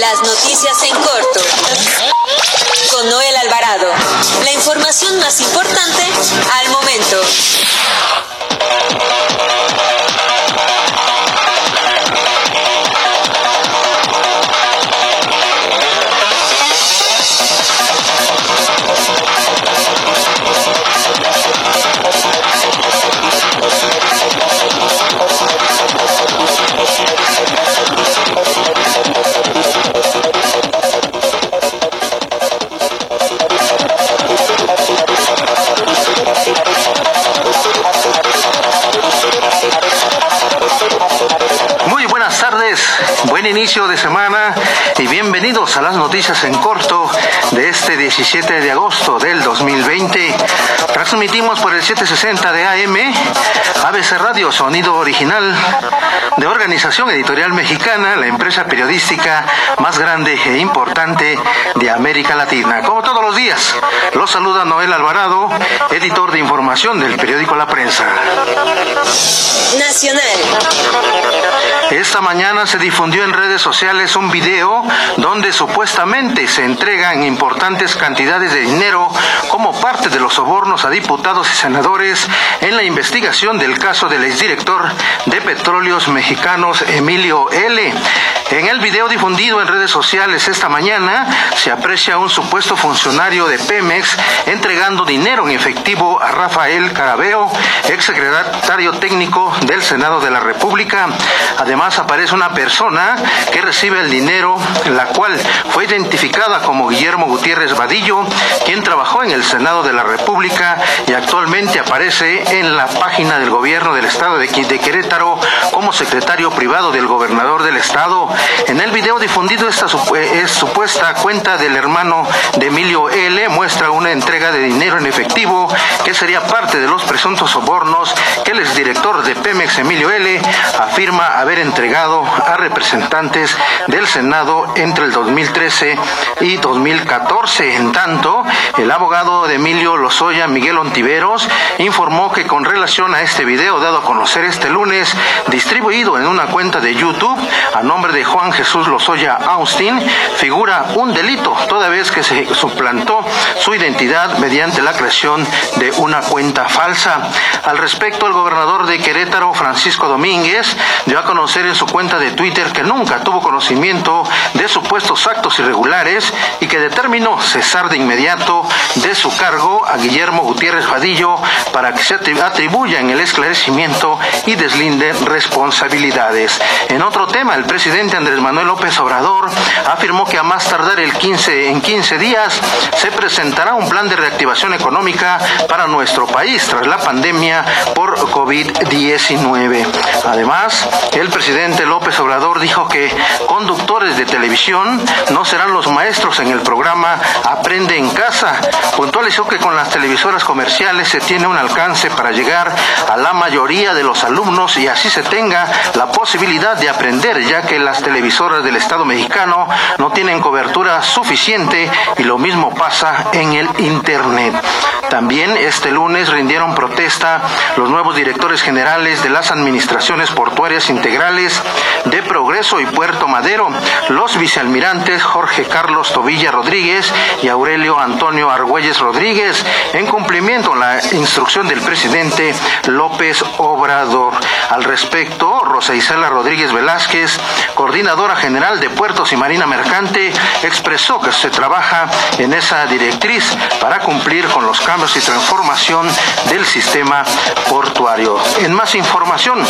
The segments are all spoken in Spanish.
Las noticias en corto. Con Noel Alvarado. La información más importante al momento. Inicio de semana y bienvenidos a las noticias en corto de este 17 de agosto del 2020. Transmitimos por el 760 de AM, ABC Radio Sonido Original, de Organización Editorial Mexicana, la empresa periodística más grande e importante de América Latina. Como todos los días, los saluda Noel Alvarado, editor de información del periódico La Prensa. Nacional. Esta mañana se difundió en redes sociales un video donde supuestamente se entregan importantes cantidades de dinero como parte de los sobornos a diputados y senadores en la investigación del caso del exdirector de Petróleos Mexicanos Emilio L. En el video difundido en redes sociales esta mañana se aprecia un supuesto funcionario de Pemex entregando dinero en efectivo a Rafael Carabeo, exsecretario técnico del Senado de la República. Además aparece una persona que recibe el dinero, la cual fue identificada como Guillermo Gutiérrez Vadillo, quien trabajó en el Senado de la República y actualmente aparece en la página del gobierno del estado de Querétaro como secretario privado del gobernador del estado. En el video difundido esta es supuesta cuenta del hermano de Emilio L muestra una entrega de dinero en efectivo que sería parte de los presuntos sobornos que el exdirector de Pemex Emilio L afirma haber entregado a representantes del Senado entre el 2013 y 2014. En tanto, el abogado de Emilio Lozoya, Miguel Ontiveros, informó que con relación a este video dado a conocer este lunes, distribuido en una cuenta de YouTube a nombre de Juan Jesús Lozoya Austin, figura un delito, toda vez que se suplantó su identidad mediante la creación de una cuenta falsa. Al respecto, el gobernador de Querétaro, Francisco Domínguez, dio a conocer en su cuenta de Twitter que nunca tuvo conocimiento de supuestos actos irregulares y que determinó cesar de inmediato de su cargo a Guillermo Gutiérrez Vadillo para que se atribuya en el esclarecimiento y deslinde responsabilidades. En otro tema, el presidente Andrés Manuel López Obrador afirmó que a más tardar el 15, en 15 días se presentará un plan de reactivación económica para nuestro país tras la pandemia por COVID-19. Además, el presidente López Obrador dijo que conductores de televisión no serán los maestros en el programa Aprende en casa. Puntualizó que con las televisoras comerciales se tiene un alcance para llegar a la mayoría de los alumnos y así se tenga la posibilidad de aprender, ya que las televisoras del Estado mexicano no tienen cobertura suficiente y lo mismo pasa en el Internet. También este lunes rindieron protesta los nuevos directores generales de las administraciones portuarias integrales de Progreso y Puerto Madero, los vicealmirantes Jorge Carlos Tobilla Rodríguez y Aurelio Antonio Argüelles Rodríguez, en cumplimiento a la instrucción del presidente López Obrador. Al respecto, Rosa Isela Rodríguez Velázquez, coordinadora general de Puertos y Marina Mercante, expresó que se trabaja en esa directriz para cumplir con los cambios y transformación del sistema portuario. En más información,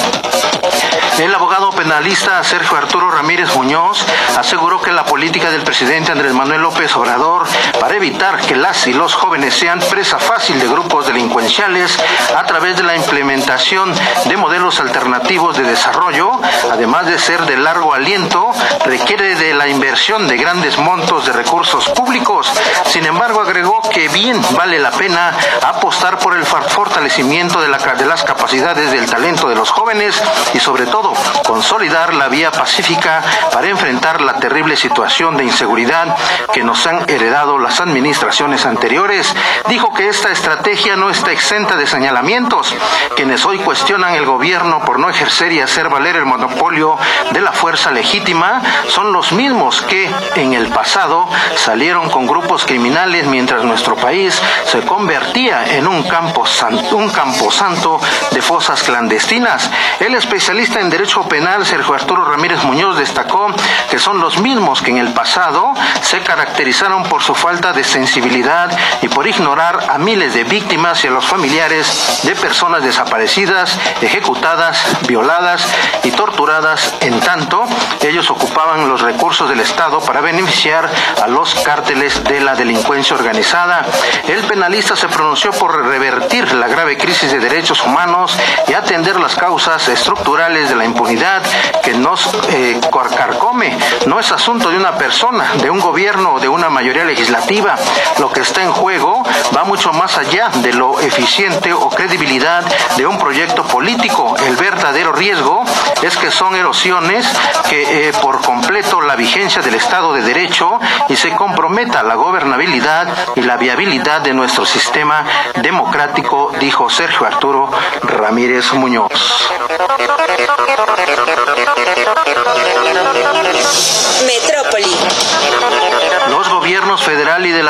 el abogado penalista Sergio Arturo Ramírez Muñoz aseguró que la política del presidente Andrés Manuel López Obrador para evitar que las y los jóvenes sean presa fácil de grupos delincuenciales a través de la implementación de modelos alternativos de desarrollo, además de ser de largo aliento, requiere de la inversión de grandes montos de recursos públicos. Sin embargo, agregó que bien vale la pena apostar por el fortalecimiento de, de las capacidades del talento de los jóvenes y sobre todo consolidar la vía pacífica para enfrentar la terrible situación de inseguridad que nos han heredado las administraciones anteriores. Dijo que esta estrategia no está exenta de señalamientos. Quienes hoy cuestionan el gobierno por no ejercer y hacer valer el monopolio de la fuerza legítima son los mismos que en el pasado salieron con grupos criminales mientras nuestro país se convertía en un campo santo, un camposanto de fosas clandestinas. El especialista en derecho penal Sergio Arturo Ramírez Muñoz destacó que son los mismos que en el pasado se caracterizaron por su falta de sensibilidad y por ignorar a miles de víctimas y a los familiares de personas desaparecidas, ejecutadas, violadas y torturadas. En tanto, ellos ocupaban los recursos del Estado para beneficiar a los cárteles de la delincuencia organizada. El penalista se pronunció por revertir la grave crisis de derechos humanos y atender las causas estructurales de la impunidad que nos eh, carcome. No es asunto de una persona, de un gobierno o de una mayoría legislativa. Lo que está en juego va mucho más allá de lo eficiente o credibilidad de un proyecto político. Verdadero riesgo es que son erosiones que eh, por completo la vigencia del Estado de Derecho y se comprometa la gobernabilidad y la viabilidad de nuestro sistema democrático, dijo Sergio Arturo Ramírez Muñoz.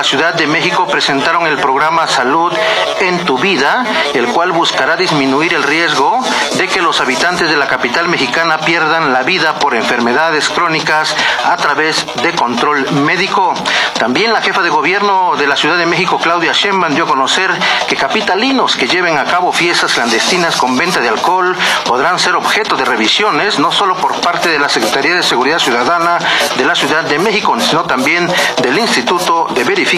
Ciudad de México presentaron el programa Salud en tu vida, el cual buscará disminuir el riesgo de que los habitantes de la capital mexicana pierdan la vida por enfermedades crónicas a través de control médico. También la jefa de gobierno de la Ciudad de México, Claudia Sheinbaum, dio a conocer que capitalinos que lleven a cabo fiestas clandestinas con venta de alcohol podrán ser objeto de revisiones, no solo por parte de la Secretaría de Seguridad Ciudadana de la Ciudad de México, sino también del Instituto de Verificación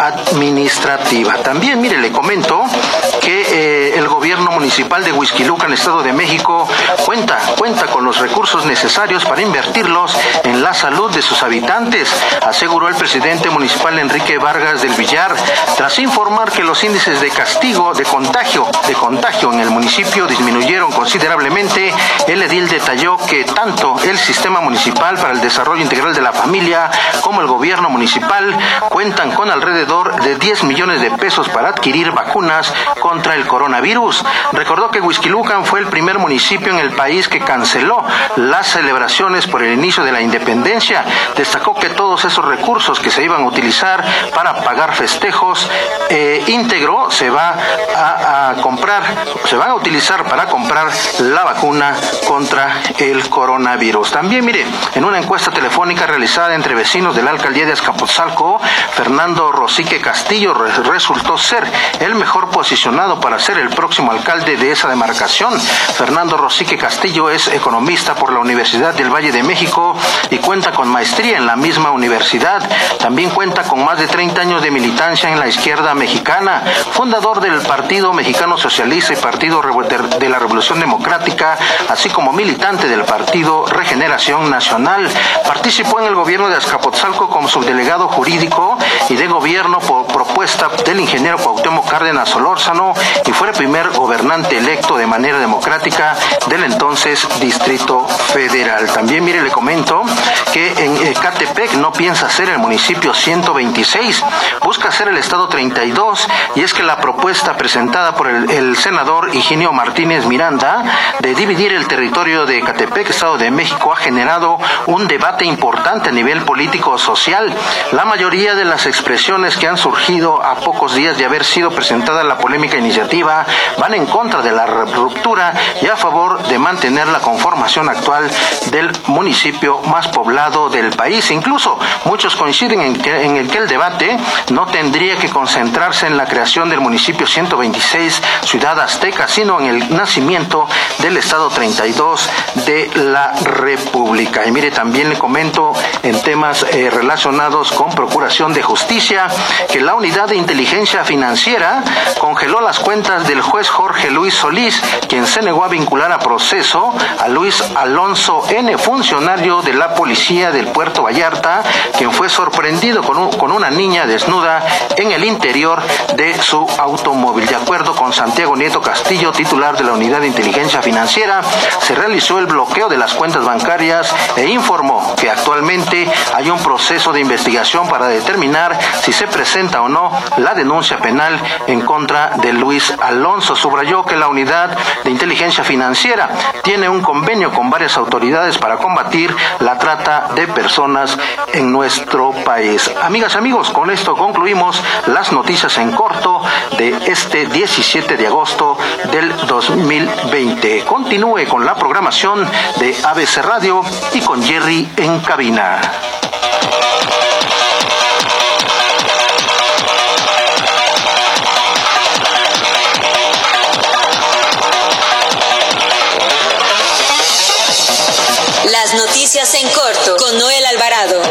Administrativa. También, mire, le comento que eh, el gobierno municipal de Huizquiluca, en Estado de México, cuenta, cuenta con los recursos necesarios para invertirlos en la salud de sus habitantes, aseguró el presidente municipal Enrique Vargas del Villar, tras informar que los índices de castigo, de contagio, de contagio en el municipio disminuyeron considerablemente. El edil detalló que tanto el sistema municipal para el desarrollo integral de la familia como el gobierno municipal cuentan con alrededor de 10 millones de pesos para adquirir vacunas contra el coronavirus. Recordó que Huizquilucan fue el primer municipio en el país que canceló las celebraciones por el inicio de la independencia. Destacó que todos esos recursos que se iban a utilizar para pagar festejos eh, íntegro se va a, comprar, se van a utilizar para comprar la vacuna contra el coronavirus. También, mire, en una encuesta telefónica realizada entre vecinos de la alcaldía de Azcapotzalco, Fernando Rosique Castillo resultó ser el mejor posicionado para ser el próximo alcalde de esa demarcación. Fernando Rosique Castillo es economista por la Universidad del Valle de México y cuenta con maestría en la misma universidad. También cuenta con más de 30 años de militancia en la izquierda mexicana, fundador del Partido Mexicano Socialista y Partido de la Revolución Democrática, así como militante del Partido Regeneración Nacional. Participó en el gobierno de Azcapotzalco como subdelegado jurídico y de gobierno por propuesta del ingeniero Cuauhtémoc Cárdenas Solórzano y fue el primer gobernante electo de manera democrática del entonces Distrito Federal. También, mire, le comento que en Ecatepec no piensa ser el municipio 126, busca ser el estado 32 y es que la propuesta presentada por el, senador Higinio Martínez Miranda de dividir el territorio de Ecatepec, Estado de México, ha generado un debate importante a nivel político-social. La mayoría de las expresiones que han surgido a pocos días de haber sido presentada la polémica iniciativa van en contra de la ruptura y a favor de mantener la conformación actual del municipio más poblado del país. Incluso muchos coinciden en que, en el que el debate no tendría que concentrarse en la creación del municipio 126 Ciudad Azteca, sino en el nacimiento del Estado 32 de la República. Y mire, también le comento en temas eh, relacionados con procuración De Justicia que la Unidad de Inteligencia Financiera congeló las cuentas del juez Jorge Luis Solís, quien se negó a vincular a proceso a Luis Alonso N., funcionario de la Policía del Puerto Vallarta, quien fue sorprendido con, con una niña desnuda en el interior de su automóvil. De acuerdo con Santiago Nieto Castillo, titular de la Unidad de Inteligencia Financiera, se realizó el bloqueo de las cuentas bancarias e informó que actualmente hay un proceso de investigación para determinar si se presenta o no la denuncia penal en contra de Luis Alonso. Subrayó que la unidad de inteligencia financiera tiene un convenio con varias autoridades para combatir la trata de personas en nuestro país. Amigas, amigos, con esto concluimos las noticias en corto de este 17 de agosto del 2020. Continúe con la programación de ABC Radio y con Jerry en cabina. Estás en corto con Noel Alvarado.